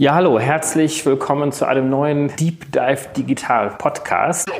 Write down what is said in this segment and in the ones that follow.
Ja, hallo, herzlich willkommen zu einem neuen Deep Dive Digital Podcast.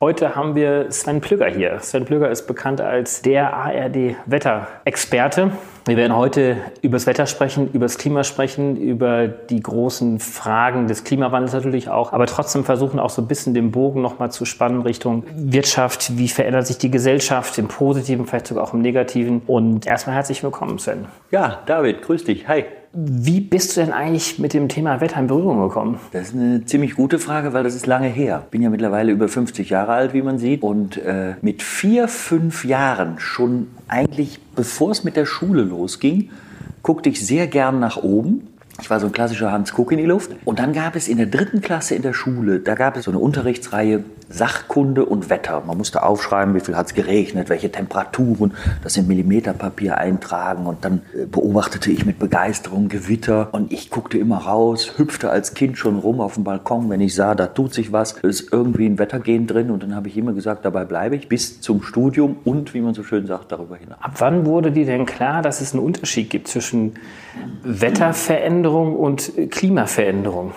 Heute haben wir Sven Plügger hier. Sven Plügger ist bekannt als der ARD-Wetterexperte. Wir werden heute über das Wetter sprechen, über das Klima sprechen, über die großen Fragen des Klimawandels natürlich auch, aber trotzdem versuchen auch so ein bisschen den Bogen nochmal zu spannen Richtung Wirtschaft. Wie verändert sich die Gesellschaft im Positiven, vielleicht sogar auch im Negativen? Und erstmal herzlich willkommen, Sven. Ja, David, grüß dich. Hi. Wie bist du denn eigentlich mit dem Thema Wetter in Berührung gekommen? Das ist eine ziemlich gute Frage, weil das ist lange her. Ich bin ja mittlerweile über 50 Jahre alt, wie man sieht. Und äh, mit vier, fünf Jahren, schon eigentlich bevor es mit der Schule losging, guckte ich sehr gern nach oben ich war so ein klassischer Hans Kuck in die Luft. Und dann gab es in der dritten Klasse in der Schule, da gab es so eine Unterrichtsreihe Sachkunde und Wetter. Man musste aufschreiben, wie viel hat es geregnet, welche Temperaturen, das in Millimeterpapier eintragen. Und dann äh, beobachtete ich mit Begeisterung Gewitter. Und ich guckte immer raus, hüpfte als Kind schon rum auf dem Balkon, wenn ich sah, da tut sich was, ist irgendwie ein Wettergehen drin. Und dann habe ich immer gesagt, dabei bleibe ich bis zum Studium und, wie man so schön sagt, darüber hinaus. Ab wann wurde dir denn klar, dass es einen Unterschied gibt zwischen Wetterveränderungen Veränderung und Klimaveränderung?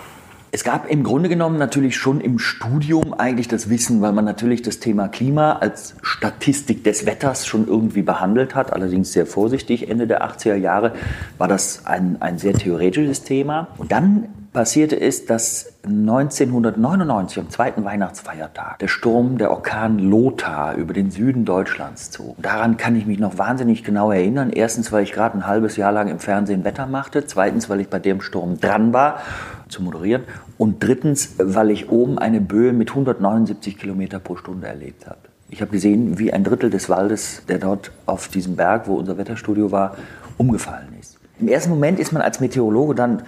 Es gab im Grunde genommen natürlich schon im Studium eigentlich das Wissen, weil man natürlich das Thema Klima als Statistik des Wetters schon irgendwie behandelt hat, allerdings sehr vorsichtig. Ende der 80er Jahre war das ein, ein sehr theoretisches Thema. Und dann passierte ist, dass 1999 am zweiten Weihnachtsfeiertag der Sturm, der Orkan Lothar über den Süden Deutschlands zog. Daran kann ich mich noch wahnsinnig genau erinnern. Erstens, weil ich gerade ein halbes Jahr lang im Fernsehen Wetter machte. Zweitens, weil ich bei dem Sturm dran war zu moderieren. Und drittens, weil ich oben eine Böe mit 179 Kilometer pro Stunde erlebt habe. Ich habe gesehen, wie ein Drittel des Waldes, der dort auf diesem Berg, wo unser Wetterstudio war, umgefallen ist. Im ersten Moment ist man als Meteorologe dann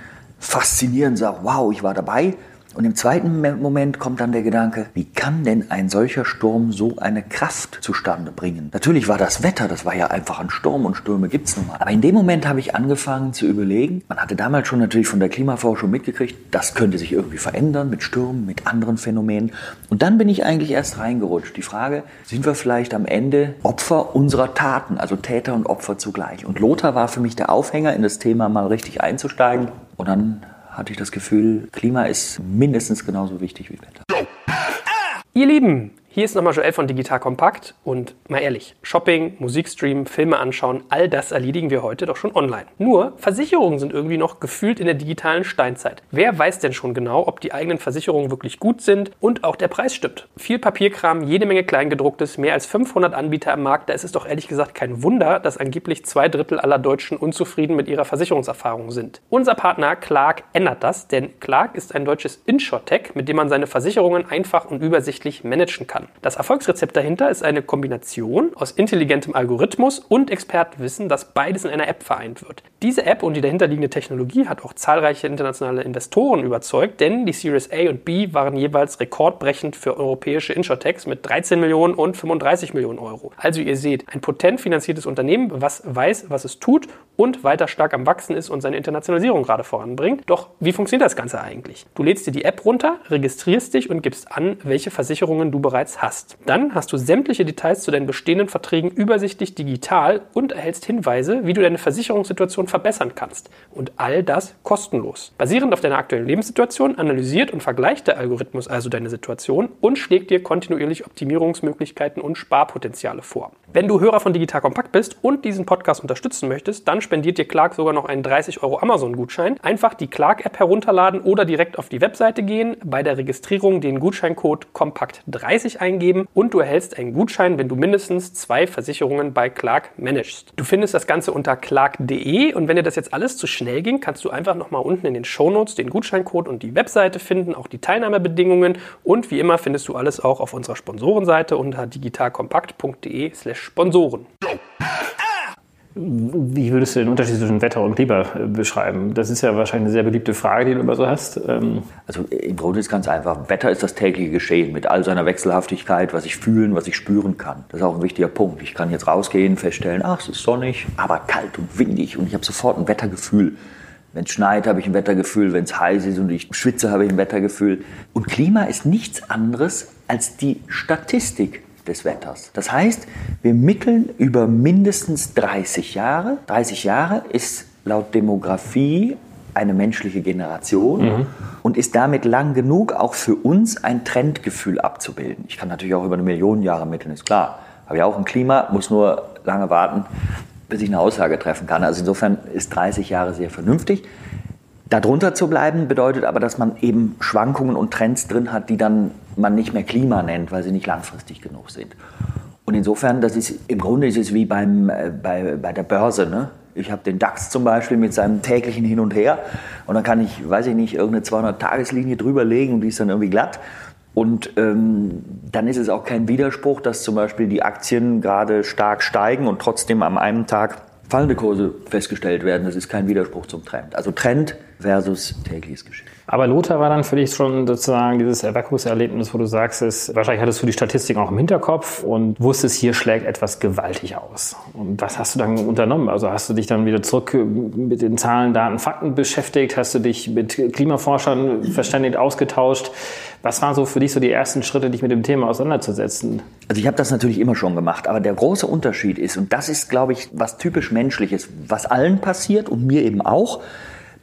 faszinierend sagt, wow, ich war dabei. Und im zweiten Moment kommt dann der Gedanke, wie kann denn ein solcher Sturm so eine Kraft zustande bringen? Natürlich war das Wetter, das war ja einfach ein Sturm und Stürme gibt es nun mal. Aber in dem Moment habe ich angefangen zu überlegen, man hatte damals schon natürlich von der Klimaforschung mitgekriegt, das könnte sich irgendwie verändern mit Stürmen, mit anderen Phänomenen. Und dann bin ich eigentlich erst reingerutscht. Die Frage, sind wir vielleicht am Ende Opfer unserer Taten, also Täter und Opfer zugleich? Und Lothar war für mich der Aufhänger, in das Thema mal richtig einzusteigen. Und dann hatte ich das Gefühl, Klima ist mindestens genauso wichtig wie Wetter. Ihr Lieben, hier ist nochmal Joel von Digital Kompakt und mal ehrlich, Shopping, Musikstream, Filme anschauen, all das erledigen wir heute doch schon online. Nur Versicherungen sind irgendwie noch gefühlt in der digitalen Steinzeit. Wer weiß denn schon genau, ob die eigenen Versicherungen wirklich gut sind und auch der Preis stimmt? Viel Papierkram, jede Menge Kleingedrucktes, mehr als 500 Anbieter am Markt, da ist es doch ehrlich gesagt kein Wunder, dass angeblich zwei Drittel aller Deutschen unzufrieden mit ihrer Versicherungserfahrung sind. Unser Partner Clark ändert das, denn Clark ist ein deutsches Insurtech, mit dem man seine Versicherungen einfach und übersichtlich managen kann. Das Erfolgsrezept dahinter ist eine Kombination aus intelligentem Algorithmus und Expertenwissen, das beides in einer App vereint wird. Diese App und die dahinterliegende Technologie hat auch zahlreiche internationale Investoren überzeugt, denn die Series A und B waren jeweils rekordbrechend für europäische Insurtechs mit 13 Millionen und 35 Millionen Euro. Also ihr seht, ein potent finanziertes Unternehmen, was weiß, was es tut und weiter stark am Wachsen ist und seine Internationalisierung gerade voranbringt. Doch wie funktioniert das Ganze eigentlich? Du lädst dir die App runter, registrierst dich und gibst an, welche Versicherungen du bereits hast. Dann hast du sämtliche Details zu deinen bestehenden Verträgen übersichtlich digital und erhältst Hinweise, wie du deine Versicherungssituation verbessern kannst. Und all das kostenlos. Basierend auf deiner aktuellen Lebenssituation analysiert und vergleicht der Algorithmus also deine Situation und schlägt dir kontinuierlich Optimierungsmöglichkeiten und Sparpotenziale vor. Wenn du Hörer von Digital Kompakt bist und diesen Podcast unterstützen möchtest, dann spendiert dir Clark sogar noch einen 30 Euro Amazon-Gutschein. Einfach die Clark-App herunterladen oder direkt auf die Webseite gehen, bei der Registrierung den Gutscheincode Kompakt30 eingeben und du erhältst einen Gutschein, wenn du mindestens zwei Versicherungen bei Clark managst. Du findest das Ganze unter clark.de und wenn dir das jetzt alles zu schnell ging, kannst du einfach nochmal unten in den Shownotes den Gutscheincode und die Webseite finden, auch die Teilnahmebedingungen und wie immer findest du alles auch auf unserer Sponsorenseite unter digitalkompakt.de slash Sponsoren. Wie würdest du den Unterschied zwischen Wetter und Klima äh, beschreiben? Das ist ja wahrscheinlich eine sehr beliebte Frage, die du immer so hast. Ähm also im Grunde ist es ganz einfach. Wetter ist das tägliche Geschehen mit all seiner Wechselhaftigkeit, was ich fühlen, was ich spüren kann. Das ist auch ein wichtiger Punkt. Ich kann jetzt rausgehen, feststellen, ach, es ist sonnig, aber kalt und windig und ich habe sofort ein Wettergefühl. Wenn es schneit, habe ich ein Wettergefühl. Wenn es heiß ist und ich schwitze, habe ich ein Wettergefühl. Und Klima ist nichts anderes als die Statistik des Wetters. Das heißt, wir mitteln über mindestens 30 Jahre. 30 Jahre ist laut Demografie eine menschliche Generation mhm. und ist damit lang genug, auch für uns ein Trendgefühl abzubilden. Ich kann natürlich auch über eine Million Jahre mitteln, ist klar. Habe ja auch ein Klima, muss nur lange warten, bis ich eine Aussage treffen kann. Also insofern ist 30 Jahre sehr vernünftig. Darunter zu bleiben bedeutet aber, dass man eben Schwankungen und Trends drin hat, die dann man nicht mehr Klima nennt, weil sie nicht langfristig genug sind. Und insofern, das ist im Grunde ist es wie beim, äh, bei, bei der Börse. Ne? Ich habe den DAX zum Beispiel mit seinem täglichen Hin und Her und dann kann ich, weiß ich nicht, irgendeine 200-Tageslinie drüber legen und die ist dann irgendwie glatt. Und ähm, dann ist es auch kein Widerspruch, dass zum Beispiel die Aktien gerade stark steigen und trotzdem am einen Tag fallende Kurse festgestellt werden. Das ist kein Widerspruch zum Trend. Also Trend versus tägliches Geschäft. Aber Lothar war dann für dich schon sozusagen dieses Erweckungserlebnis, wo du sagst, ist, wahrscheinlich hattest du die Statistik auch im Hinterkopf und wusstest, hier schlägt etwas gewaltig aus. Und was hast du dann unternommen? Also hast du dich dann wieder zurück mit den Zahlen, Daten, Fakten beschäftigt? Hast du dich mit Klimaforschern verständigt ausgetauscht? Was waren so für dich so die ersten Schritte, dich mit dem Thema auseinanderzusetzen? Also ich habe das natürlich immer schon gemacht, aber der große Unterschied ist, und das ist, glaube ich, was typisch menschliches, was allen passiert und mir eben auch,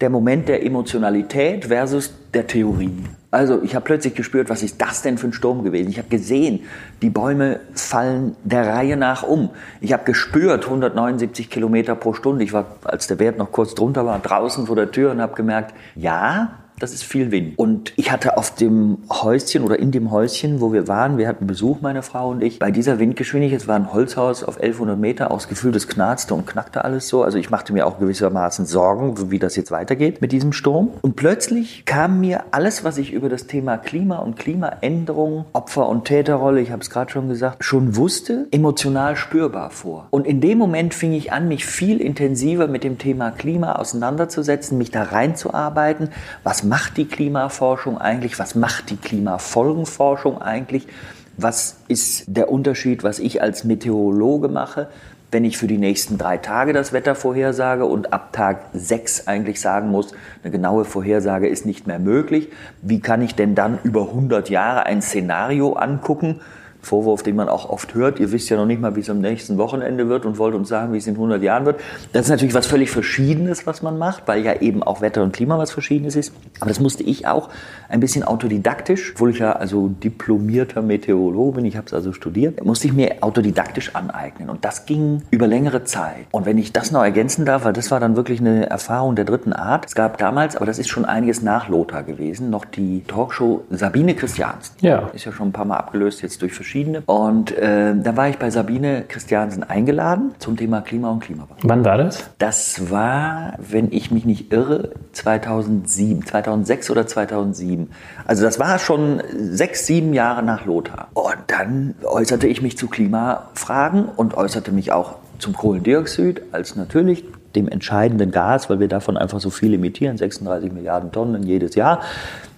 der Moment der Emotionalität versus der Theorie. Also ich habe plötzlich gespürt, was ist das denn für ein Sturm gewesen? Ich habe gesehen, die Bäume fallen der Reihe nach um. Ich habe gespürt, 179 Kilometer pro Stunde. Ich war, als der Wert noch kurz drunter war, draußen vor der Tür und habe gemerkt, ja, das ist viel Wind. Und ich hatte auf dem Häuschen oder in dem Häuschen, wo wir waren, wir hatten Besuch, meine Frau und ich, bei dieser Windgeschwindigkeit, es war ein Holzhaus auf 1100 Meter, ausgefüllt, es knarzte und knackte alles so. Also ich machte mir auch gewissermaßen Sorgen, wie das jetzt weitergeht mit diesem Sturm. Und plötzlich kam mir alles, was ich über das Thema Klima und Klimaänderung, Opfer- und Täterrolle, ich habe es gerade schon gesagt, schon wusste, emotional spürbar vor. Und in dem Moment fing ich an, mich viel intensiver mit dem Thema Klima auseinanderzusetzen, mich da reinzuarbeiten. Was macht die Klimaforschung eigentlich? Was macht die Klimafolgenforschung eigentlich? Was ist der Unterschied, was ich als Meteorologe mache, wenn ich für die nächsten drei Tage das Wetter vorhersage und ab Tag sechs eigentlich sagen muss, eine genaue Vorhersage ist nicht mehr möglich? Wie kann ich denn dann über 100 Jahre ein Szenario angucken, Vorwurf, den man auch oft hört. Ihr wisst ja noch nicht mal, wie es am nächsten Wochenende wird und wollt uns sagen, wie es in 100 Jahren wird. Das ist natürlich was völlig Verschiedenes, was man macht, weil ja eben auch Wetter und Klima was Verschiedenes ist. Aber das musste ich auch ein bisschen autodidaktisch, obwohl ich ja also diplomierter Meteorologe bin, ich habe es also studiert, musste ich mir autodidaktisch aneignen. Und das ging über längere Zeit. Und wenn ich das noch ergänzen darf, weil das war dann wirklich eine Erfahrung der dritten Art. Es gab damals, aber das ist schon einiges nach Lothar gewesen, noch die Talkshow Sabine Christians. Ja. Ist ja schon ein paar Mal abgelöst jetzt durch verschiedene verschiedene. Und äh, da war ich bei Sabine Christiansen eingeladen zum Thema Klima und Klimawandel. Wann war das? Das war, wenn ich mich nicht irre, 2007, 2006 oder 2007. Also das war schon sechs, sieben Jahre nach Lothar. Und dann äußerte ich mich zu Klimafragen und äußerte mich auch zum Kohlendioxid als natürlich dem entscheidenden Gas, weil wir davon einfach so viel emittieren, 36 Milliarden Tonnen jedes Jahr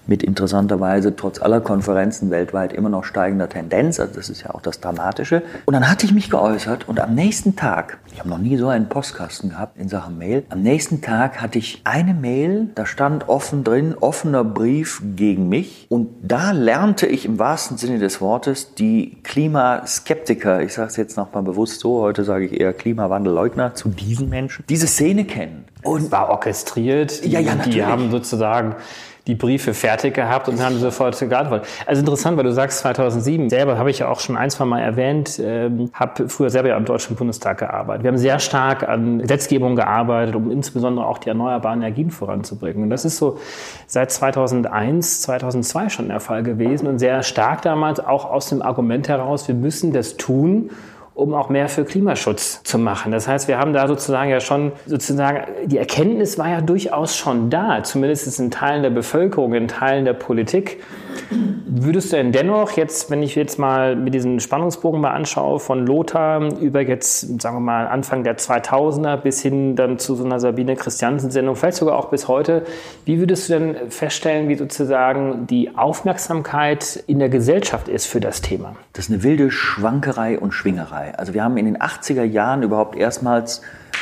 mit interessanterweise trotz aller Konferenzen weltweit immer noch steigender Tendenz. Also das ist ja auch das Dramatische. Und dann hatte ich mich geäußert und am nächsten Tag, ich habe noch nie so einen Postkasten gehabt in Sachen Mail, am nächsten Tag hatte ich eine Mail, da stand offen drin, offener Brief gegen mich. Und da lernte ich im wahrsten Sinne des Wortes die Klimaskeptiker, ich sage es jetzt nochmal bewusst so, heute sage ich eher Klimawandelleugner, zu diesen Menschen, diese Szene kennen. Und war orchestriert. Ja, ja, natürlich. Die haben sozusagen die Briefe fertig gehabt und haben sofort geantwortet. Also interessant, weil du sagst 2007. Selber habe ich ja auch schon ein, zwei Mal erwähnt, ähm, habe früher selber ja im Deutschen Bundestag gearbeitet. Wir haben sehr stark an Gesetzgebung gearbeitet, um insbesondere auch die erneuerbaren Energien voranzubringen. Und das ist so seit 2001, 2002 schon der Fall gewesen und sehr stark damals auch aus dem Argument heraus, wir müssen das tun, um auch mehr für Klimaschutz zu machen. Das heißt, wir haben da sozusagen ja schon, sozusagen, die Erkenntnis war ja durchaus schon da, zumindest in Teilen der Bevölkerung, in Teilen der Politik. Würdest du denn dennoch jetzt, wenn ich jetzt mal mit diesem Spannungsbogen mal anschaue, von Lothar über jetzt, sagen wir mal, Anfang der 2000er bis hin dann zu so einer Sabine Christiansen-Sendung, vielleicht sogar auch bis heute, wie würdest du denn feststellen, wie sozusagen die Aufmerksamkeit in der Gesellschaft ist für das Thema? Das ist eine wilde Schwankerei und Schwingerei. Also wir haben in den 80er Jahren überhaupt erstmals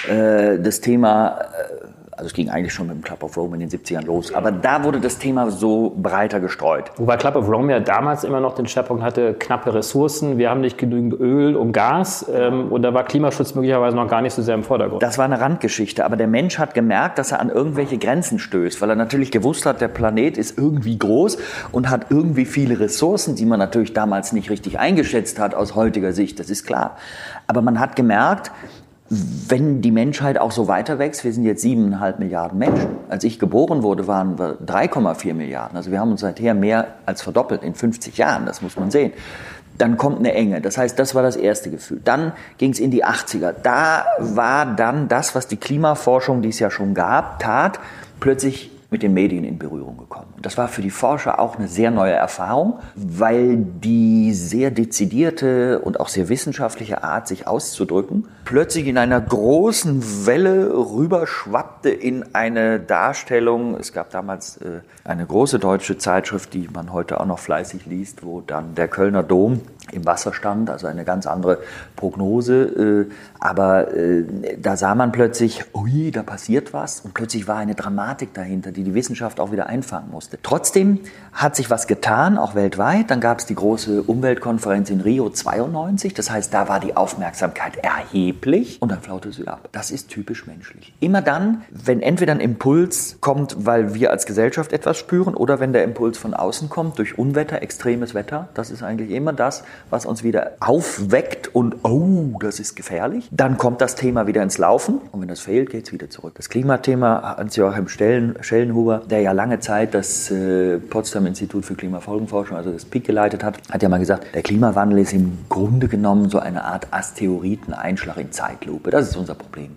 äh, das Thema äh, Also es ging eigentlich schon mit dem Club of Rome in den 70ern los. Aber da wurde das Thema so breiter gestreut. Wobei Club of Rome ja damals immer noch den Schwerpunkt hatte, knappe Ressourcen, wir haben nicht genügend Öl und Gas ähm, und da war Klimaschutz möglicherweise noch gar nicht so sehr im Vordergrund. Das war eine Randgeschichte, aber der Mensch hat gemerkt, dass er an irgendwelche Grenzen stößt, weil er natürlich gewusst hat, der Planet ist irgendwie groß und hat irgendwie viele Ressourcen, die man natürlich damals nicht richtig eingeschätzt hat aus heutiger Sicht, das ist klar. Aber man hat gemerkt, wenn die Menschheit auch so weiter wächst, wir sind jetzt siebeneinhalb Milliarden Menschen. Als ich geboren wurde, waren wir 3,4 Milliarden. Also wir haben uns seither mehr als verdoppelt in 50 Jahren, das muss man sehen. Dann kommt eine Enge. Das heißt, das war das erste Gefühl. Dann ging es in die 80er. Da war dann das, was die Klimaforschung, die es ja schon gab, tat, plötzlich mit den Medien in Berührung gekommen. Das war für die Forscher auch eine sehr neue Erfahrung, weil die sehr dezidierte und auch sehr wissenschaftliche Art, sich auszudrücken, plötzlich in einer großen Welle rüberschwappte in eine Darstellung. Es gab damals äh, eine große deutsche Zeitschrift, die man heute auch noch fleißig liest, wo dann der Kölner Dom im Wasser stand, also eine ganz andere Prognose. Äh, aber äh, da sah man plötzlich, ui, da passiert was und plötzlich war eine Dramatik dahinter, die die Wissenschaft auch wieder einfangen musste. Trotzdem hat sich was getan, auch weltweit. Dann gab es die große Umweltkonferenz in Rio 92. Das heißt, da war die Aufmerksamkeit erheblich und dann flaute sie ab. Das ist typisch menschlich. Immer dann, wenn entweder ein Impuls kommt, weil wir als Gesellschaft etwas spüren oder wenn der Impuls von außen kommt, durch Unwetter, extremes Wetter, das ist eigentlich immer das, was uns wieder aufweckt und oh, das ist gefährlich. Dann kommt das Thema wieder ins Laufen und wenn das fehlt, geht es wieder zurück. Das Klimathema, Hans-Joachim Schellenhuber, der ja lange Zeit das äh, Potsdam Institut für Klimafolgenforschung, also das PIK geleitet hat, hat ja mal gesagt, der Klimawandel ist im Grunde genommen so eine Art Asteroideneinschlag in Zeitlupe. Das ist unser Problem.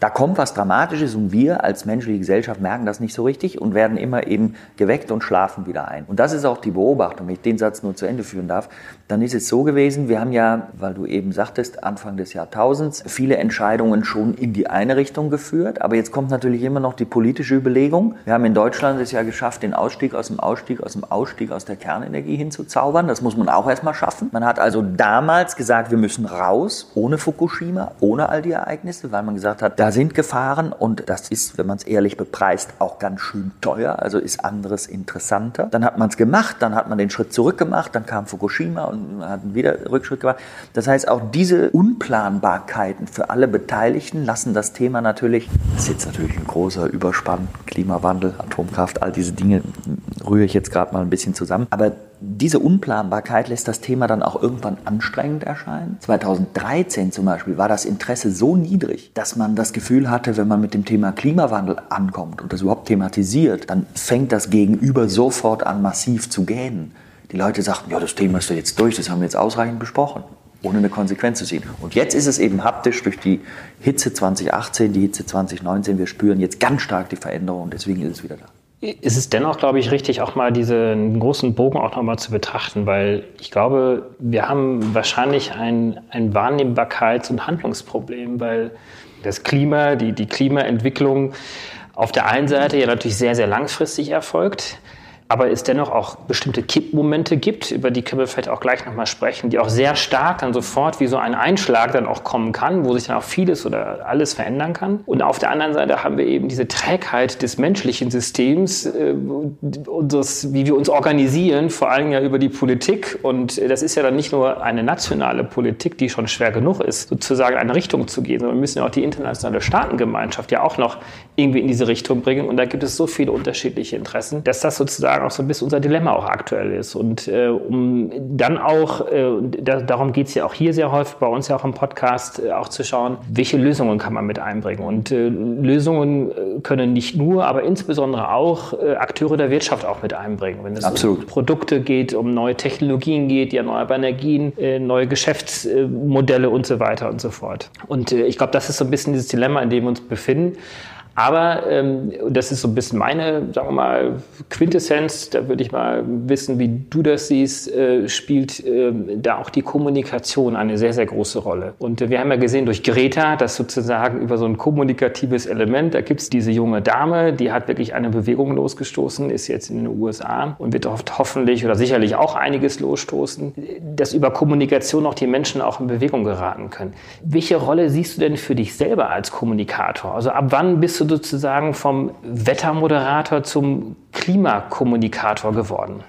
Da kommt was Dramatisches und wir als menschliche Gesellschaft merken das nicht so richtig und werden immer eben geweckt und schlafen wieder ein. Und das ist auch die Beobachtung, wenn ich den Satz nur zu Ende führen darf. Dann ist es so gewesen, wir haben ja, weil du eben sagtest, Anfang des Jahrtausends viele Entscheidungen schon in die eine Richtung geführt. Aber jetzt kommt natürlich immer noch die politische Überlegung. Wir haben in Deutschland es ja geschafft, den Ausstieg aus dem Ausstieg, aus dem Ausstieg aus der Kernenergie hinzuzaubern. Das muss man auch erstmal schaffen. Man hat also damals gesagt, wir müssen raus, ohne Fukushima, ohne all die Ereignisse, weil man gesagt hat, da sind Gefahren und das ist, wenn man es ehrlich bepreist, auch ganz schön teuer, also ist anderes interessanter. Dann hat man es gemacht, dann hat man den Schritt zurück gemacht, dann kam Fukushima und hat wieder Rückschritt gemacht. Das heißt, auch diese Unplanbarkeiten für alle Beteiligten lassen das Thema natürlich, das ist jetzt natürlich ein großer Überspann, Klimawandel, Atomkraft, all diese Dinge rühre ich jetzt gerade mal ein bisschen zusammen, aber diese Unplanbarkeit lässt das Thema dann auch irgendwann anstrengend erscheinen. 2013 zum Beispiel war das Interesse so niedrig, dass man das Gefühl hatte, wenn man mit dem Thema Klimawandel ankommt und das überhaupt thematisiert, dann fängt das Gegenüber sofort an, massiv zu gähnen. Die Leute sagten, ja, das Thema ist doch jetzt durch, das haben wir jetzt ausreichend besprochen, ohne eine Konsequenz zu ziehen. Und jetzt ist es eben haptisch durch die Hitze 2018, die Hitze 2019, wir spüren jetzt ganz stark die Veränderung deswegen ist es wieder da ist es dennoch, glaube ich, richtig, auch mal diesen großen Bogen auch nochmal zu betrachten, weil ich glaube, wir haben wahrscheinlich ein, ein Wahrnehmbarkeits- und Handlungsproblem, weil das Klima, die, die Klimaentwicklung auf der einen Seite ja natürlich sehr, sehr langfristig erfolgt aber es dennoch auch bestimmte Kippmomente gibt, über die können wir vielleicht auch gleich nochmal sprechen, die auch sehr stark dann sofort wie so ein Einschlag dann auch kommen kann, wo sich dann auch vieles oder alles verändern kann. Und auf der anderen Seite haben wir eben diese Trägheit des menschlichen Systems, äh, unseres, wie wir uns organisieren, vor allem ja über die Politik. Und das ist ja dann nicht nur eine nationale Politik, die schon schwer genug ist, sozusagen in eine Richtung zu gehen, sondern wir müssen ja auch die internationale Staatengemeinschaft ja auch noch irgendwie in diese Richtung bringen. Und da gibt es so viele unterschiedliche Interessen, dass das sozusagen sozusagen auch so ein bisschen unser Dilemma auch aktuell ist. Und äh, um dann auch, äh, da, darum geht es ja auch hier sehr häufig, bei uns ja auch im Podcast, äh, auch zu schauen, welche Lösungen kann man mit einbringen. Und äh, Lösungen äh, können nicht nur, aber insbesondere auch äh, Akteure der Wirtschaft auch mit einbringen. Wenn es Absolut. um Produkte geht, um neue Technologien geht, die erneuerbare Energien, neue Geschäftsmodelle und so weiter und so fort. Und ich glaube, das ist so ein bisschen dieses Dilemma, in dem wir uns befinden. Aber ähm, das ist so ein bisschen meine, sagen wir mal, Quintessenz. Da würde ich mal wissen, wie du das siehst, äh, spielt äh, da auch die Kommunikation eine sehr, sehr große Rolle. Und äh, wir haben ja gesehen durch Greta, dass sozusagen über so ein kommunikatives Element, da gibt es diese junge Dame, die hat wirklich eine Bewegung losgestoßen, ist jetzt in den USA und wird oft hoffentlich oder sicherlich auch einiges losstoßen, dass über Kommunikation auch die Menschen auch in Bewegung geraten können. Welche Rolle siehst du denn für dich selber als Kommunikator? Also ab wann bist du sozusagen vom Wettermoderator zum Klimakommunikator geworden?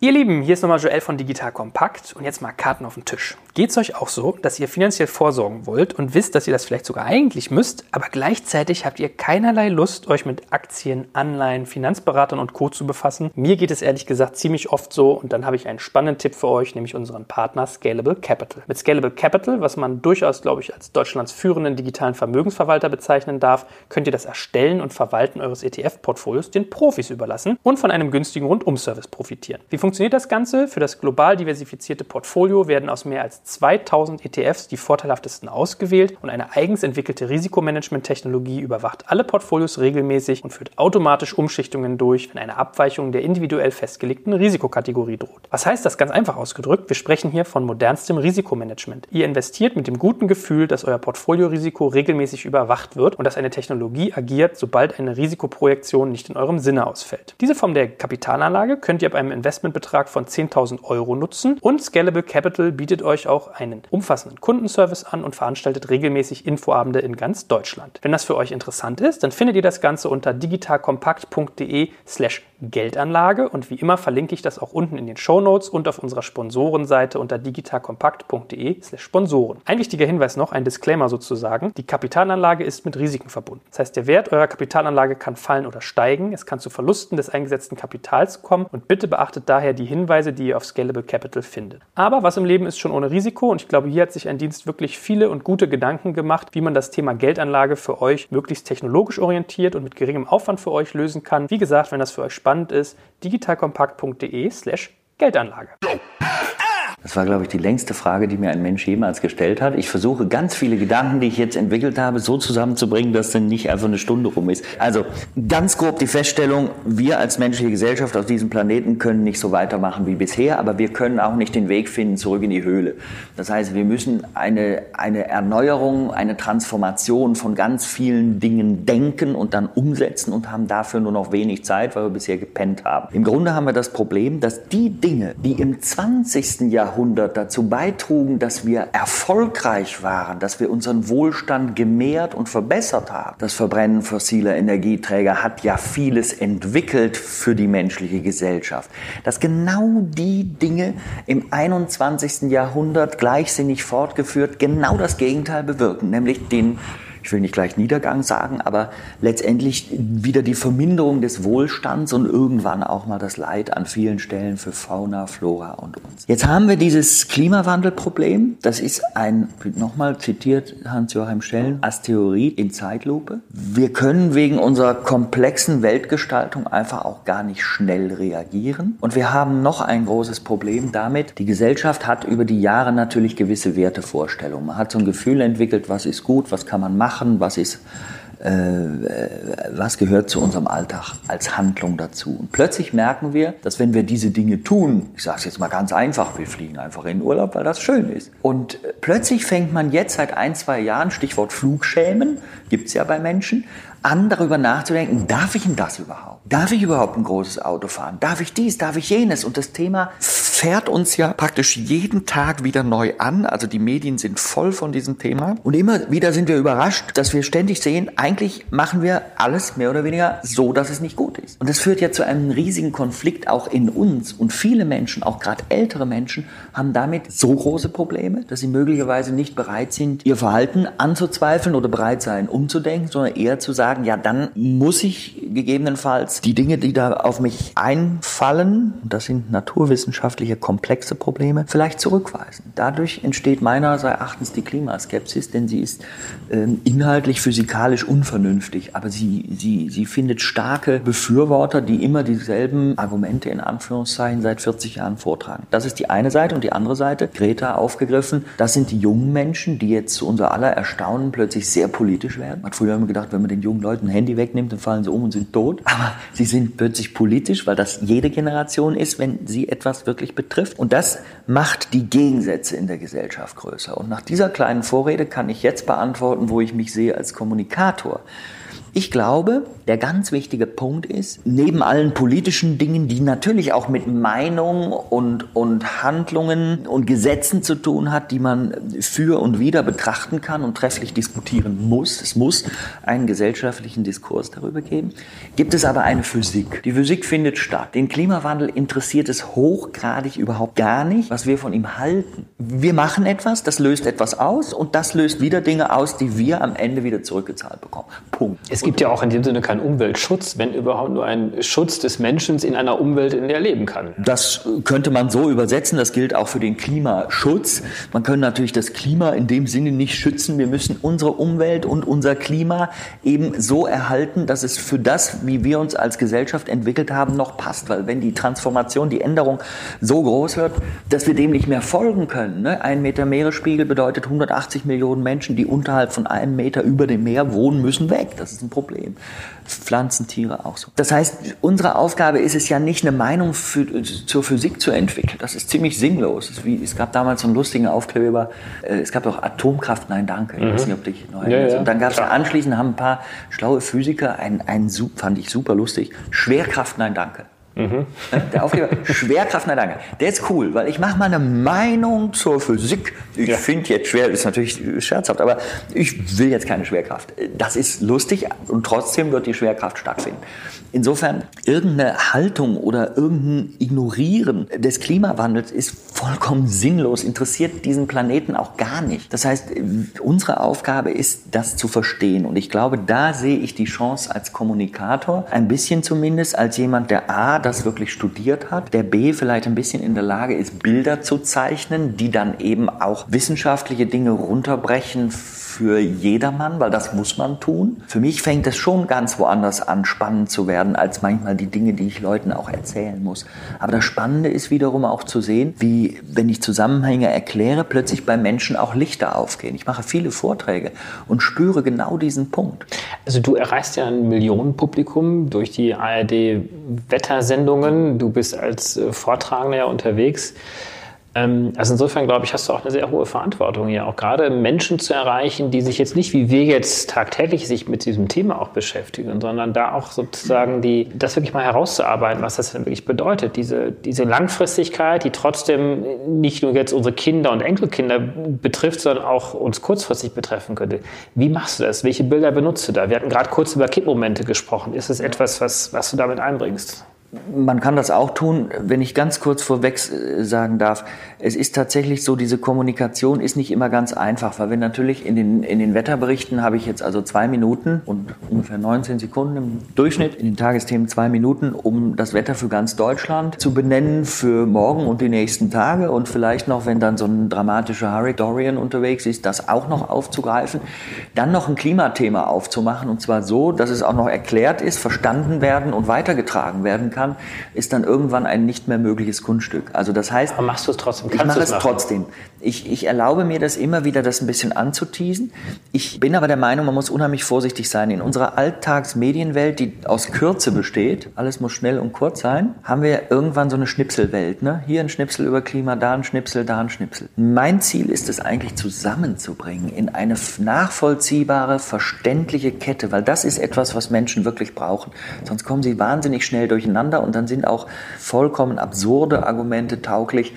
Ihr Lieben, hier ist nochmal Joel von Digital Kompakt und jetzt mal Karten auf den Tisch. Geht es euch auch so, dass ihr finanziell vorsorgen wollt und wisst, dass ihr das vielleicht sogar eigentlich müsst, aber gleichzeitig habt ihr keinerlei Lust, euch mit Aktien, Anleihen, Finanzberatern und Co. zu befassen? Mir geht es ehrlich gesagt ziemlich oft so und dann habe ich einen spannenden Tipp für euch, nämlich unseren Partner Scalable Capital. Mit Scalable Capital, was man durchaus, glaube ich, als Deutschlands führenden digitalen Vermögensverwalter bezeichnen darf, könnt ihr das Erstellen und Verwalten eures ETF-Portfolios den Profis überlassen und von einem günstigen Rundumservice profitieren. Wie das Ganze? Für das global diversifizierte Portfolio werden aus mehr als 2000 ETFs die vorteilhaftesten ausgewählt und eine eigens entwickelte Risikomanagement-Technologie überwacht alle Portfolios regelmäßig und führt automatisch Umschichtungen durch, wenn eine Abweichung der individuell festgelegten Risikokategorie droht. Was heißt das ganz einfach ausgedrückt? Wir sprechen hier von modernstem Risikomanagement. Ihr investiert mit dem guten Gefühl, dass euer Portfoliorisiko regelmäßig überwacht wird und dass eine Technologie agiert, sobald eine Risikoprojektion nicht in eurem Sinne ausfällt. Diese Form der Kapitalanlage könnt ihr ab einem Investmentbetrag von 10.000 Euro nutzen und Scalable Capital bietet euch auch einen umfassenden Kundenservice an und veranstaltet regelmäßig Infoabende in ganz Deutschland. Wenn das für euch interessant ist, dann findet ihr das Ganze unter digitalkompakt.de slash Geldanlage und wie immer verlinke ich das auch unten in den Show Notes und auf unserer Sponsorenseite unter digitalkompakt.de slash Sponsoren. Ein wichtiger Hinweis noch, ein Disclaimer sozusagen. Die Kapitalanlage ist mit Risiken verbunden. Das heißt, der Wert eurer Kapitalanlage kann fallen oder steigen. Es kann zu Verlusten des eingesetzten Kapitals kommen und bitte beachtet daher die Hinweise, die ihr auf Scalable Capital findet. Aber was im Leben ist schon ohne Risiko und ich glaube, hier hat sich ein Dienst wirklich viele und gute Gedanken gemacht, wie man das Thema Geldanlage für euch möglichst technologisch orientiert und mit geringem Aufwand für euch lösen kann. Wie gesagt, wenn das für euch spannend ist, digitalkompakt.de slash Geldanlage. Das war, glaube ich, die längste Frage, die mir ein Mensch jemals gestellt hat. Ich versuche ganz viele Gedanken, die ich jetzt entwickelt habe, so zusammenzubringen, dass dann nicht einfach eine Stunde rum ist. Also ganz grob die Feststellung, wir als menschliche Gesellschaft auf diesem Planeten können nicht so weitermachen wie bisher, aber wir können auch nicht den Weg finden zurück in die Höhle. Das heißt, wir müssen eine, eine Erneuerung, eine Transformation von ganz vielen Dingen denken und dann umsetzen und haben dafür nur noch wenig Zeit, weil wir bisher gepennt haben. Im Grunde haben wir das Problem, dass die Dinge, die im 20. Jahrhundert Jahrhundert dazu beitrugen, dass wir erfolgreich waren, dass wir unseren Wohlstand gemehrt und verbessert haben. Das Verbrennen fossiler Energieträger hat ja vieles entwickelt für die menschliche Gesellschaft. Dass genau die Dinge im 21. Jahrhundert gleichsinnig fortgeführt genau das Gegenteil bewirken, nämlich den ich will nicht gleich Niedergang sagen, aber letztendlich wieder die Verminderung des Wohlstands und irgendwann auch mal das Leid an vielen Stellen für Fauna, Flora und uns. Jetzt haben wir dieses Klimawandelproblem. Das ist ein, nochmal zitiert Hans-Joachim Schellen, Asteroid in Zeitlupe. Wir können wegen unserer komplexen Weltgestaltung einfach auch gar nicht schnell reagieren. Und wir haben noch ein großes Problem damit. Die Gesellschaft hat über die Jahre natürlich gewisse Wertevorstellungen. Man hat so ein Gefühl entwickelt, was ist gut, was kann man machen machen, was ist, äh, was gehört zu unserem Alltag als Handlung dazu. Und plötzlich merken wir, dass wenn wir diese Dinge tun, ich sage es jetzt mal ganz einfach, wir fliegen einfach in Urlaub, weil das schön ist. Und plötzlich fängt man jetzt seit ein, zwei Jahren, Stichwort Flugschämen, gibt es ja bei Menschen, an, darüber nachzudenken, darf ich denn das überhaupt? Darf ich überhaupt ein großes Auto fahren? Darf ich dies? Darf ich jenes? Und das Thema fährt uns ja praktisch jeden Tag wieder neu an. Also die Medien sind voll von diesem Thema. Und immer wieder sind wir überrascht, dass wir ständig sehen, eigentlich machen wir alles mehr oder weniger so, dass es nicht gut ist. Und das führt ja zu einem riesigen Konflikt auch in uns. Und viele Menschen, auch gerade ältere Menschen, haben damit so große Probleme, dass sie möglicherweise nicht bereit sind, ihr Verhalten anzuzweifeln oder bereit sein, umzudenken, sondern eher zu sagen, ja, dann muss ich gegebenenfalls die Dinge, die da auf mich einfallen, das sind naturwissenschaftliche komplexe Probleme, vielleicht zurückweisen. Dadurch entsteht meiner Erachtens die Klimaskepsis, denn sie ist äh, inhaltlich physikalisch unvernünftig, aber sie, sie, sie findet starke Befürworter, die immer dieselben Argumente in Anführungszeichen seit 40 Jahren vortragen. Das ist die eine Seite und die andere Seite, Greta aufgegriffen, das sind die jungen Menschen, die jetzt zu unser aller Erstaunen plötzlich sehr politisch werden. Man hat früher immer gedacht, wenn man den jungen Leuten ein Handy wegnimmt, dann fallen sie um und sind tot. Aber sie sind plötzlich politisch, weil das jede Generation ist, wenn sie etwas wirklich betrifft. Und das macht die Gegensätze in der Gesellschaft größer. Und nach dieser kleinen Vorrede kann ich jetzt beantworten, wo ich mich sehe als Kommunikator. Ich glaube, der ganz wichtige Punkt ist, neben allen politischen Dingen, die natürlich auch mit Meinung und, und Handlungen und Gesetzen zu tun hat, die man für und wieder betrachten kann und trefflich diskutieren muss, es muss einen gesellschaftlichen Diskurs darüber geben, gibt es aber eine Physik. Die Physik findet statt. Den Klimawandel interessiert es hochgradig überhaupt gar nicht, was wir von ihm halten. Wir machen etwas, das löst etwas aus und das löst wieder Dinge aus, die wir am Ende wieder zurückgezahlt bekommen. Punkt. Es gibt ja auch in dem Sinne keinen Umweltschutz, wenn überhaupt nur ein Schutz des Menschen in einer Umwelt, in der er leben kann. Das könnte man so übersetzen. Das gilt auch für den Klimaschutz. Man kann natürlich das Klima in dem Sinne nicht schützen. Wir müssen unsere Umwelt und unser Klima eben so erhalten, dass es für das, wie wir uns als Gesellschaft entwickelt haben, noch passt. Weil wenn die Transformation, die Änderung so groß wird, dass wir dem nicht mehr folgen können. Ne? Ein Meter Meeresspiegel bedeutet 180 Millionen Menschen, die unterhalb von einem Meter über dem Meer wohnen, müssen weg. Das ist ein Problem. Pflanzen, Tiere auch so. Das heißt, unsere Aufgabe ist es ja nicht, eine Meinung für, zur Physik zu entwickeln. Das ist ziemlich sinnlos. Es, gab damals so einen lustigen Aufkleber, äh, es gab auch Atomkraft, nein, danke. Ich mhm. weiß nicht, ob dich noch ja, ja, Und dann gab es anschließend, haben ein paar schlaue Physiker, ein, ein, fand ich super lustig, Schwerkraft, nein, danke. Mhm. Der Aufkleber, Schwerkraft, na danke. Der ist cool, weil ich mache mal eine Meinung zur Physik. Ich ja. finde jetzt schwer, ist natürlich scherzhaft, aber ich will jetzt keine Schwerkraft. Das ist lustig und trotzdem wird die Schwerkraft stattfinden. Insofern, irgendeine Haltung oder irgendein Ignorieren des Klimawandels ist vollkommen sinnlos, interessiert diesen Planeten auch gar nicht. Das heißt, unsere Aufgabe ist, das zu verstehen. Und ich glaube, da sehe ich die Chance als Kommunikator, ein bisschen zumindest als jemand, der A, das wirklich studiert hat, der B, vielleicht ein bisschen in der Lage ist, Bilder zu zeichnen, die dann eben auch wissenschaftliche Dinge runterbrechen für jedermann, weil das muss man tun. Für mich fängt es schon ganz woanders an, spannend zu werden, als manchmal die Dinge, die ich Leuten auch erzählen muss. Aber das Spannende ist wiederum auch zu sehen, wie, wenn ich Zusammenhänge erkläre, plötzlich bei Menschen auch Lichter aufgehen. Ich mache viele Vorträge und spüre genau diesen Punkt. Also du erreichst ja ein Millionenpublikum durch die ARD-Wettersendungen. Du bist als äh, Vortragender ja unterwegs. Ähm, also insofern glaube ich, hast du auch eine sehr hohe Verantwortung hier, auch gerade Menschen zu erreichen, die sich jetzt nicht wie wir jetzt tagtäglich sich mit diesem Thema auch beschäftigen, sondern da auch sozusagen die, das wirklich mal herauszuarbeiten, was das denn wirklich bedeutet. Diese, diese Langfristigkeit, die trotzdem nicht nur jetzt unsere Kinder und Enkelkinder betrifft, sondern auch uns kurzfristig betreffen könnte. Wie machst du das? Welche Bilder benutzt du da? Wir hatten gerade kurz über Kippmomente gesprochen. Ist es etwas, was, was du damit einbringst? Man kann das auch tun, wenn ich ganz kurz vorweg äh, sagen darf. Es ist tatsächlich so, diese Kommunikation ist nicht immer ganz einfach, weil wir natürlich in den, in den Wetterberichten habe ich jetzt also zwei Minuten und ungefähr 19 Sekunden im Durchschnitt, in den Tagesthemen zwei Minuten, um das Wetter für ganz Deutschland zu benennen, für morgen und die nächsten Tage und vielleicht noch, wenn dann so ein dramatischer Hurricane Dorian unterwegs ist, das auch noch aufzugreifen. Dann noch ein Klimathema aufzumachen und zwar so, dass es auch noch erklärt ist, verstanden werden und weitergetragen werden kann kann, ist dann irgendwann ein nicht mehr mögliches Kunststück. Also das heißt, Aber machst du es trotzdem? Kannst ich mache es machen? trotzdem. Ich, ich erlaube mir das immer wieder, das ein bisschen anzuteasen. Ich bin aber der Meinung, man muss unheimlich vorsichtig sein. In unserer Alltagsmedienwelt, die aus Kürze besteht, alles muss schnell und kurz sein, haben wir irgendwann so eine Schnipselwelt. Ne? Hier ein Schnipsel über Klima, da ein Schnipsel, da ein Schnipsel. Mein Ziel ist es eigentlich zusammenzubringen in eine nachvollziehbare, verständliche Kette, weil das ist etwas, was Menschen wirklich brauchen. Sonst kommen sie wahnsinnig schnell durcheinander durcheinander und dann sind auch vollkommen absurde Argumente tauglich,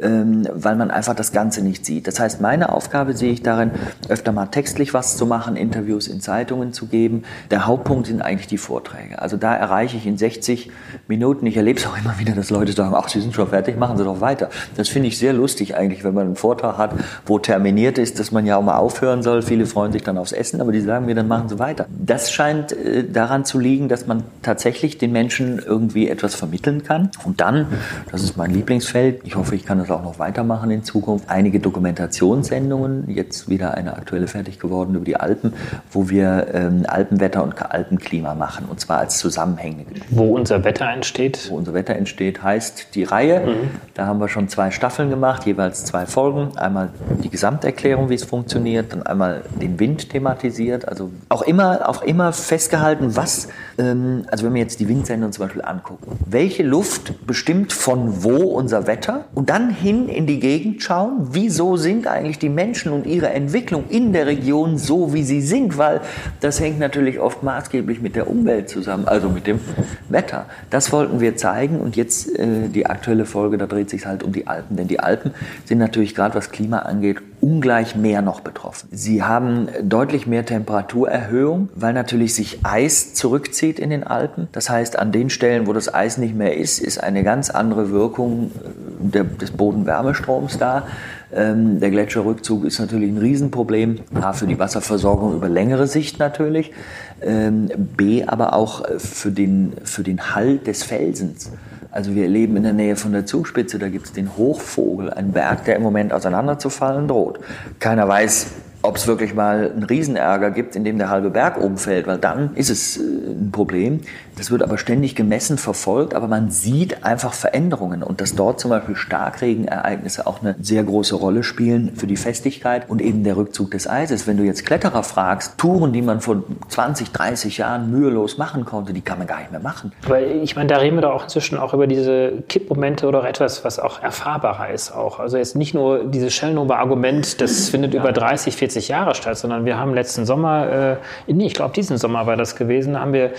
ähm, weil man einfach das Ganze nicht sieht. Das heißt, meine Aufgabe sehe ich darin, öfter mal textlich was zu machen, Interviews in Zeitungen zu geben. Der Hauptpunkt sind eigentlich die Vorträge. Also da erreiche ich in 60 Minuten, ich erlebe es auch immer wieder, dass Leute sagen, ach, Sie sind schon fertig, machen Sie doch weiter. Das finde ich sehr lustig eigentlich, wenn man einen Vortrag hat, wo terminiert ist, dass man ja auch mal aufhören soll. Viele freuen sich dann aufs Essen, aber die sagen mir, dann machen Sie weiter. Das scheint äh, daran zu liegen, dass man tatsächlich den Menschen irgendwie irgendwie etwas vermitteln kann. Und dann, das ist mein Lieblingsfeld, ich hoffe, ich kann das auch noch weitermachen in Zukunft, einige Dokumentationssendungen, jetzt wieder eine aktuelle fertig geworden über die Alpen, wo wir ähm, Alpenwetter und Alpenklima machen, und zwar als zusammenhängende Wo unser Wetter entsteht? Wo unser Wetter entsteht, heißt die Reihe. Mhm. Da haben wir schon zwei Staffeln gemacht, jeweils zwei Folgen. Einmal die Gesamterklärung, wie es funktioniert, dann einmal den Wind thematisiert. Also auch immer, auch immer festgehalten, was, ähm, also wenn wir jetzt die Windsendung zum Beispiel anschauen, angucken. Welche Luft bestimmt von wo unser Wetter? Und dann hin in die Gegend schauen, wieso sind eigentlich die Menschen und ihre Entwicklung in der Region so, wie sie sind? Weil das hängt natürlich oft maßgeblich mit der Umwelt zusammen, also mit dem Wetter. Das wollten wir zeigen und jetzt äh, die aktuelle Folge, da dreht sich halt um die Alpen. Denn die Alpen sind natürlich gerade was Klima angeht ungleich mehr noch betroffen. Sie haben deutlich mehr Temperaturerhöhung, weil natürlich sich Eis zurückzieht in den Alpen. Das heißt, an den Stellen, wo das Eis nicht mehr ist, ist eine ganz andere Wirkung äh, der, des Bodenwärmestroms da. Ähm, der Gletscherrückzug ist natürlich ein Riesenproblem. A, für die Wasserversorgung über längere Sicht natürlich. Ähm, B, aber auch für den, für den Halt des Felsens. Also wir leben in der Nähe von der Zugspitze, da gibt es den Hochvogel, einen Berg, der im Moment auseinanderzufallen droht. Keiner weiß, ob es wirklich mal einen Riesenärger gibt, in dem der halbe Berg umfällt, weil dann ist es äh, ein Problem. Das wird aber ständig gemessen, verfolgt, aber man sieht einfach Veränderungen und dass dort zum Beispiel Starkregenereignisse auch eine sehr große Rolle spielen für die Festigkeit und eben der Rückzug des Eises. Wenn du jetzt Kletterer fragst, Touren, die man vor 20, 30 Jahren mühelos machen konnte, die kann man gar nicht mehr machen. Weil ich meine, da reden wir doch auch inzwischen auch über diese Kippmomente oder etwas, was auch erfahrbarer ist auch. Also jetzt nicht nur dieses Schellnova-Argument, das findet ja. über 30, 40 Jahre statt, sondern wir haben letzten Sommer, äh, nee, ich glaube diesen Sommer war das gewesen, haben wir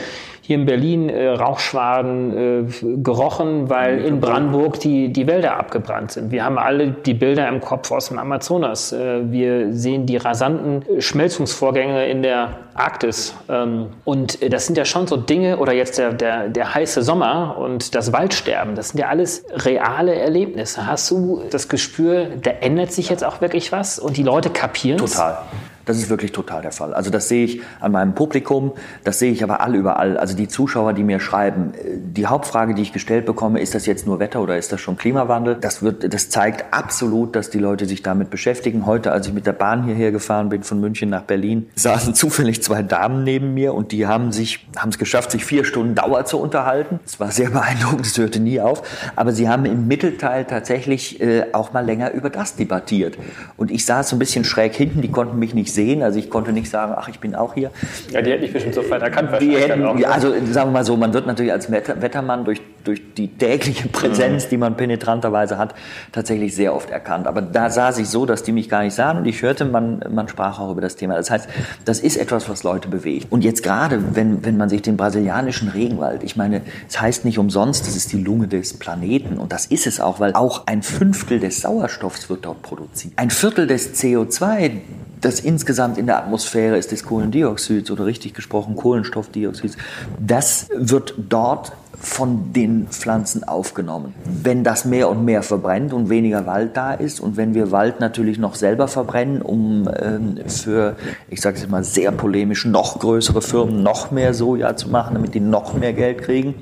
hier in Berlin äh, Rauchschwaden äh, gerochen, weil in Brandenburg die, die Wälder abgebrannt sind. Wir haben alle die Bilder im Kopf aus dem Amazonas. Äh, wir sehen die rasanten Schmelzungsvorgänge in der Arktis. Ähm, und äh, das sind ja schon so Dinge, oder jetzt der, der, der heiße Sommer und das Waldsterben, das sind ja alles reale Erlebnisse. Hast du das Gespür, da ändert sich jetzt auch wirklich was und die Leute kapieren es? Total. Das ist wirklich total der Fall. Also das sehe ich an meinem Publikum, das sehe ich aber all überall. Also die Zuschauer, die mir schreiben, die Hauptfrage, die ich gestellt bekomme, ist das jetzt nur Wetter oder ist das schon Klimawandel? Das wird, das zeigt absolut, dass die Leute sich damit beschäftigen. Heute, als ich mit der Bahn hierher gefahren bin von München nach Berlin, saßen zufällig zwei Damen neben mir und die haben sich, haben es geschafft, sich vier Stunden Dauer zu unterhalten. Es war sehr beeindruckend, es hörte nie auf. Aber sie haben im Mittelteil tatsächlich äh, auch mal länger über das debattiert. Und ich saß so ein bisschen schräg hinten, die konnten mich nicht sehen. Also ich konnte nicht sagen, ach, ich bin auch hier. Ja, die hätten mich bestimmt sofort erkannt. Die hätten, auch, also sagen wir mal so, man wird natürlich als Wettermann durch, durch die tägliche Präsenz, mhm. die man penetranterweise hat, tatsächlich sehr oft erkannt. Aber da saß ich so, dass die mich gar nicht sahen und ich hörte, man, man sprach auch über das Thema. Das heißt, das ist etwas, was Leute bewegt. Und jetzt gerade, wenn, wenn man sich den brasilianischen Regenwald, ich meine, es heißt nicht umsonst, das ist die Lunge des Planeten und das ist es auch, weil auch ein Fünftel des Sauerstoffs wird dort produziert. Ein Viertel des CO2, das insgesamt in der Atmosphäre ist des Kohlendioxids oder richtig gesprochen Kohlenstoffdioxids, das wird dort von den Pflanzen aufgenommen. Wenn das mehr und mehr verbrennt und weniger Wald da ist und wenn wir Wald natürlich noch selber verbrennen, um ähm, für, ich sage es mal sehr polemisch, noch größere Firmen noch mehr Soja zu machen, damit die noch mehr Geld kriegen,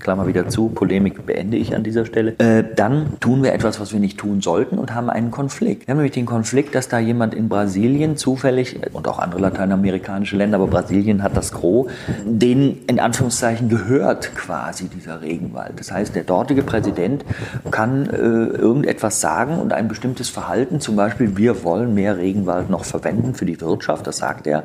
Klammer wieder zu, Polemik beende ich an dieser Stelle, äh, dann tun wir etwas, was wir nicht tun sollten und haben einen Konflikt. Wir haben nämlich den Konflikt, dass da jemand in Brasilien zufällig und auch andere lateinamerikanische Länder, aber Brasilien hat das Gros, denen in Anführungszeichen gehört quasi dieser Regenwald. Das heißt, der dortige Präsident kann äh, irgendetwas sagen und ein bestimmtes Verhalten, zum Beispiel, wir wollen mehr Regenwald noch verwenden für die Wirtschaft, das sagt er,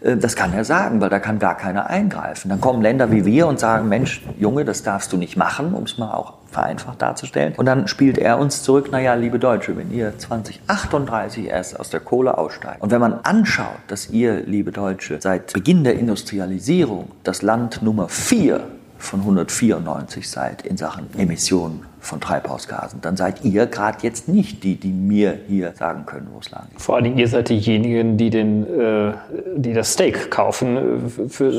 äh, das kann er sagen, weil da kann gar keiner eingreifen. Dann kommen Länder wie wir und sagen, Mensch, Junge, das darfst du nicht machen, um es mal auch vereinfacht darzustellen. Und dann spielt er uns zurück, naja, liebe Deutsche, wenn ihr 2038 erst aus der Kohle aussteigt und wenn man anschaut, dass ihr, liebe Deutsche, seit Beginn der Industrialisierung das Land Nummer 4 von 194 seid in Sachen Emissionen von Treibhausgasen, dann seid ihr gerade jetzt nicht die, die mir hier sagen können, wo es lang geht. Vor allen Dingen, ihr seid diejenigen, die, den, äh, die das Steak kaufen, äh, für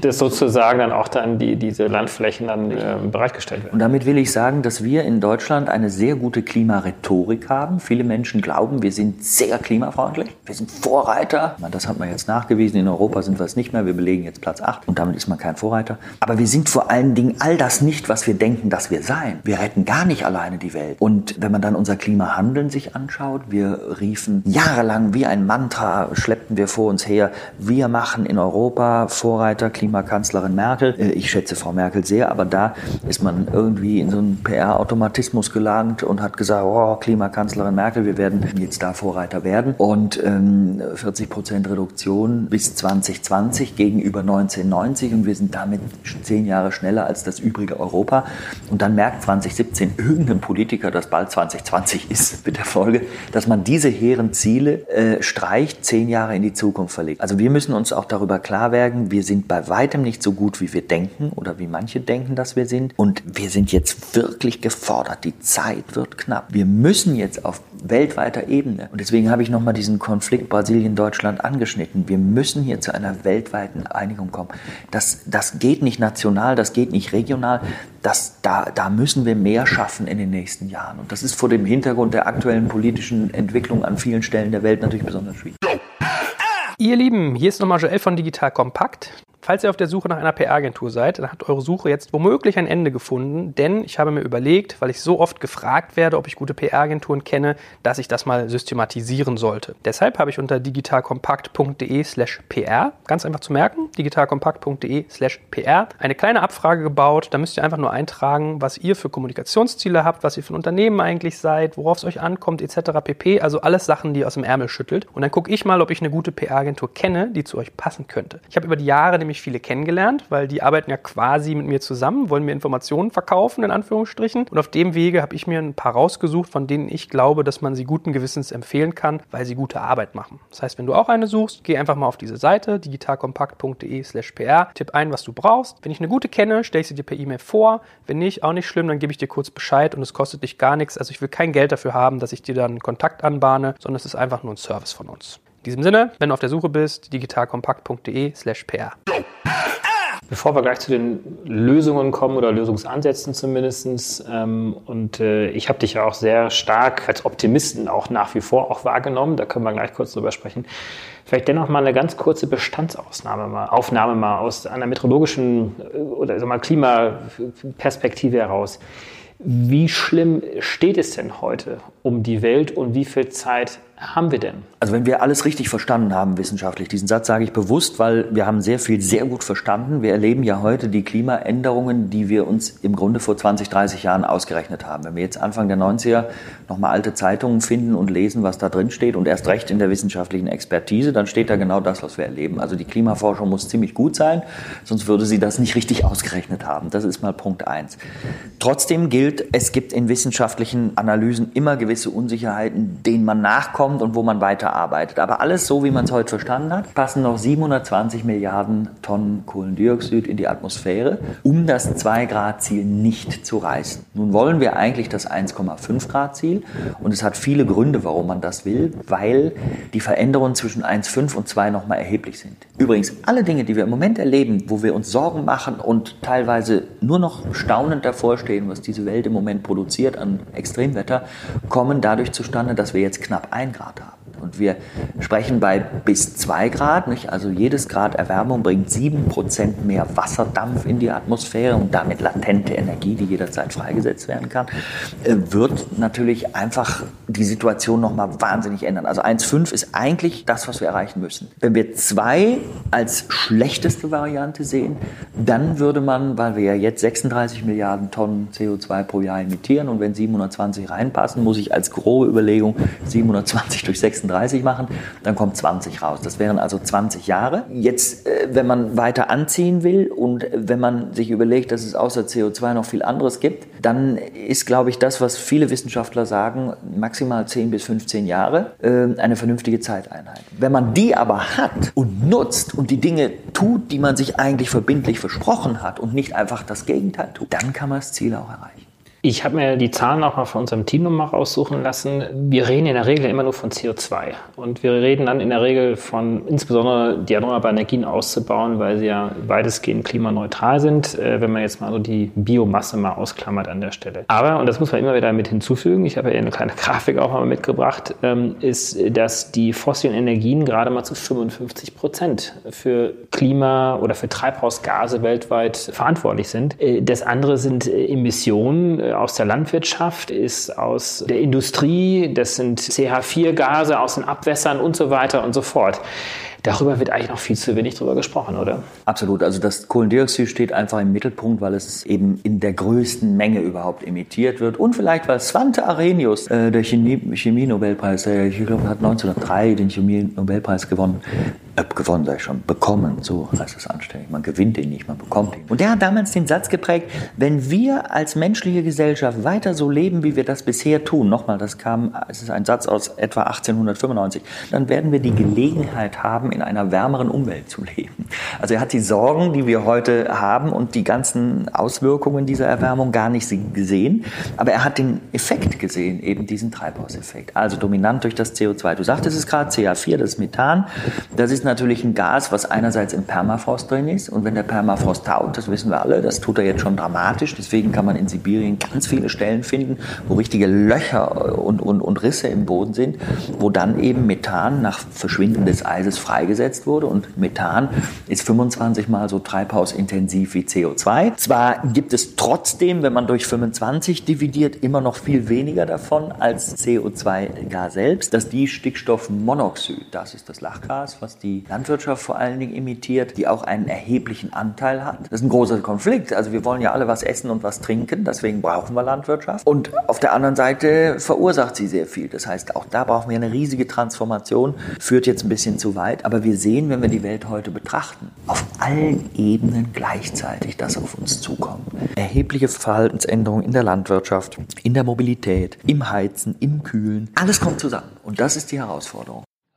das sozusagen dann auch dann die, diese Landflächen dann äh, bereitgestellt werden. Und damit will ich sagen, dass wir in Deutschland eine sehr gute Klimarhetorik haben. Viele Menschen glauben, wir sind sehr klimafreundlich, wir sind Vorreiter. Das hat man jetzt nachgewiesen, in Europa sind wir es nicht mehr, wir belegen jetzt Platz 8 und damit ist man kein Vorreiter. Aber wir sind vor allen Dingen all das nicht, was wir denken, dass wir sein. Wir retten retten gar nicht alleine die Welt. Und wenn man dann unser Klimahandeln sich anschaut, wir riefen jahrelang wie ein Mantra, schleppten wir vor uns her, wir machen in Europa Vorreiter, Klimakanzlerin Merkel. Äh, ich schätze Frau Merkel sehr, aber da ist man irgendwie in so einen PR-Automatismus gelangt und hat gesagt, oh, Klimakanzlerin Merkel, wir werden jetzt da Vorreiter werden. Und ähm, 40 Prozent Reduktion bis 2020 gegenüber 1990 und wir sind damit zehn Jahre schneller als das übrige Europa. Und dann merkt 2017 irgendein Politiker, dass bald 2020 ist, mit der Folge, dass man diese hehren Ziele äh, streicht, zehn Jahre in die Zukunft verlegt. Also wir müssen uns auch darüber klar werden, wir sind bei weitem nicht so gut, wie wir denken oder wie manche denken, dass wir sind. Und wir sind jetzt wirklich gefordert. Die Zeit wird knapp. Wir müssen jetzt auf weltweiter Ebene, und deswegen habe ich nochmal diesen Konflikt Brasilien-Deutschland angeschnitten, wir müssen hier zu einer weltweiten Einigung kommen. Das, das geht nicht national, das geht nicht regional, das, da, da müssen wir mehr schaffen in den nächsten Jahren. Und das ist vor dem Hintergrund der aktuellen politischen Entwicklung an vielen Stellen der Welt natürlich besonders schwierig. Ihr Lieben, hier ist nochmal Joel von Digital Kompakt. Falls ihr auf der Suche nach einer PR-Agentur seid, dann hat eure Suche jetzt womöglich ein Ende gefunden, denn ich habe mir überlegt, weil ich so oft gefragt werde, ob ich gute PR-Agenturen kenne, dass ich das mal systematisieren sollte. Deshalb habe ich unter digitalkompakt.de slash PR, ganz einfach zu merken, digitalkompakt.de slash PR, eine kleine Abfrage gebaut. Da müsst ihr einfach nur eintragen, was ihr für Kommunikationsziele habt, was ihr für ein Unternehmen eigentlich seid, worauf es euch ankommt, etc. pp. Also alles Sachen, die ihr aus dem Ärmel schüttelt. Und dann gucke ich mal, ob ich eine gute PR-Agentur kenne, die zu euch passen könnte. Ich habe über die Jahre nämlich viele kennengelernt, weil die arbeiten ja quasi mit mir zusammen, wollen mir Informationen verkaufen, in Anführungsstrichen. Und auf dem Wege habe ich mir ein paar rausgesucht, von denen ich glaube, dass man sie guten Gewissens empfehlen kann, weil sie gute Arbeit machen. Das heißt, wenn du auch eine suchst, geh einfach mal auf diese Seite digitalkompakt.de slash pr, tipp ein, was du brauchst. Wenn ich eine gute kenne, stelle ich sie dir per E-Mail vor. Wenn nicht, auch nicht schlimm, dann gebe ich dir kurz Bescheid und es kostet dich gar nichts. Also ich will kein Geld dafür haben, dass ich dir dann Kontakt anbahne, sondern es ist einfach nur ein Service von uns. In diesem Sinne, wenn du auf der Suche bist, digitalkompakt.de slash pr. Bevor wir gleich zu den Lösungen kommen oder Lösungsansätzen zumindest, ähm, und äh, ich habe dich ja auch sehr stark als Optimisten auch nach wie vor auch wahrgenommen, da können wir gleich kurz drüber sprechen. Vielleicht dennoch mal eine ganz kurze Bestandsaufnahme mal, Aufnahme mal aus einer meteorologischen äh, oder sag mal Klimaperspektive heraus. Wie schlimm steht es denn heute um die Welt und wie viel Zeit haben wir denn? Also wenn wir alles richtig verstanden haben wissenschaftlich, diesen Satz sage ich bewusst, weil wir haben sehr viel sehr gut verstanden. Wir erleben ja heute die Klimaänderungen, die wir uns im Grunde vor 20, 30 Jahren ausgerechnet haben. Wenn wir jetzt Anfang der 90er nochmal alte Zeitungen finden und lesen, was da drin steht und erst recht in der wissenschaftlichen Expertise, dann steht da genau das, was wir erleben. Also die Klimaforschung muss ziemlich gut sein, sonst würde sie das nicht richtig ausgerechnet haben. Das ist mal Punkt eins. Trotzdem gilt, es gibt in wissenschaftlichen Analysen immer gewisse Unsicherheiten, denen man nachkommt kommt und wo man weiterarbeitet. Aber alles so, wie man es heute verstanden hat, passen noch 720 Milliarden Tonnen Kohlendioxid in die Atmosphäre, um das 2-Grad-Ziel nicht zu reißen. Nun wollen wir eigentlich das 1,5 Grad-Ziel und es hat viele Gründe, warum man das will, weil die Veränderungen zwischen 1,5 und 2 nochmal erheblich sind. Übrigens, alle Dinge, die wir im Moment erleben, wo wir uns Sorgen machen und teilweise nur noch staunend davor stehen, was diese Welt im Moment produziert an Extremwetter, kommen dadurch zustande, dass wir jetzt knapp 1 Grad haben. Und wir sprechen bei bis 2 Grad, nicht? also jedes Grad Erwärmung bringt 7% mehr Wasserdampf in die Atmosphäre und damit latente Energie, die jederzeit freigesetzt werden kann, äh, wird natürlich einfach die Situation nochmal wahnsinnig ändern. Also 1,5 ist eigentlich das, was wir erreichen müssen. Wenn wir 2 als schlechteste Variante sehen, dann würde man, weil wir ja jetzt 36 Milliarden Tonnen CO2 pro Jahr emittieren und wenn 720 reinpassen, muss ich als grobe Überlegung 720 durch 36 36 machen, dann kommt 20 raus. Das wären also 20 Jahre. Jetzt, äh, wenn man weiter anziehen will und wenn man sich überlegt, dass es außer CO2 noch viel anderes gibt, dann ist, glaube ich, das, was viele Wissenschaftler sagen, maximal 10 bis 15 Jahre äh, eine vernünftige Zeiteinheit. Wenn man die aber hat und nutzt und die Dinge tut, die man sich eigentlich verbindlich versprochen hat und nicht einfach das Gegenteil tut, dann kann man das Ziel auch erreichen. Ich habe mir die Zahlen auch mal von unserem Team nochmal raussuchen lassen. Wir reden in der Regel immer nur von CO2. Und wir reden dann in der Regel von insbesondere die erneuerbaren Energien auszubauen, weil sie ja weitestgehend klimaneutral sind, äh, wenn man jetzt mal so die Biomasse mal ausklammert an der Stelle. Aber, und das muss man immer wieder mit hinzufügen, ich habe ja eine kleine Grafik auch mal mitgebracht, ähm, ist, dass die fossilen Energien gerade mal zu 55 Prozent für Klima oder für Treibhausgase weltweit verantwortlich sind. Äh, das andere sind äh, Emissionen aus der Landwirtschaft, ist aus der Industrie, das sind CH4-Gase aus den Abwässern und so weiter und so fort. Darüber wird eigentlich noch viel zu wenig drüber gesprochen, oder? Absolut. Also das Kohlendioxid steht einfach im Mittelpunkt, weil es eben in der größten Menge überhaupt emittiert wird. Und vielleicht, weil Svante Arrhenius, äh, der Chemie-Nobelpreis, äh, ich glaube, hat 1903 den Chemie-Nobelpreis gewonnen, äh, gewonnen sei schon, bekommen, so heißt es anständig. Man gewinnt ihn nicht, man bekommt ihn. Und der hat damals den Satz geprägt, wenn wir als menschliche Gesellschaft weiter so leben, wie wir das bisher tun, nochmal, das kam, es ist ein Satz aus etwa 1895, dann werden wir die Gelegenheit haben, in einer wärmeren Umwelt zu leben. Also er hat die Sorgen, die wir heute haben und die ganzen Auswirkungen dieser Erwärmung gar nicht gesehen, aber er hat den Effekt gesehen, eben diesen Treibhauseffekt. Also dominant durch das CO2. Du sagtest es gerade, CH4, das Methan, das ist natürlich ein Gas, was einerseits im Permafrost drin ist und wenn der Permafrost taut, das wissen wir alle, das tut er jetzt schon dramatisch, deswegen kann man in Sibirien ganz viele Stellen finden, wo richtige Löcher und, und, und Risse im Boden sind, wo dann eben Methan nach Verschwinden des Eises frei freigesetzt wurde. Und Methan ist 25 mal so treibhausintensiv wie CO2. Zwar gibt es trotzdem, wenn man durch 25 dividiert, immer noch viel weniger davon als CO2 gar selbst. Das die Stickstoffmonoxid, das ist das Lachgas, was die Landwirtschaft vor allen Dingen emittiert, die auch einen erheblichen Anteil hat. Das ist ein großer Konflikt. Also wir wollen ja alle was essen und was trinken, deswegen brauchen wir Landwirtschaft. Und auf der anderen Seite verursacht sie sehr viel. Das heißt, auch da brauchen wir eine riesige Transformation. Führt jetzt ein bisschen zu weit, aber aber wir sehen, wenn wir die Welt heute betrachten, auf allen Ebenen gleichzeitig, dass auf uns zukommt. Erhebliche Verhaltensänderungen in der Landwirtschaft, in der Mobilität, im Heizen, im Kühlen. Alles kommt zusammen. Und das ist die Herausforderung.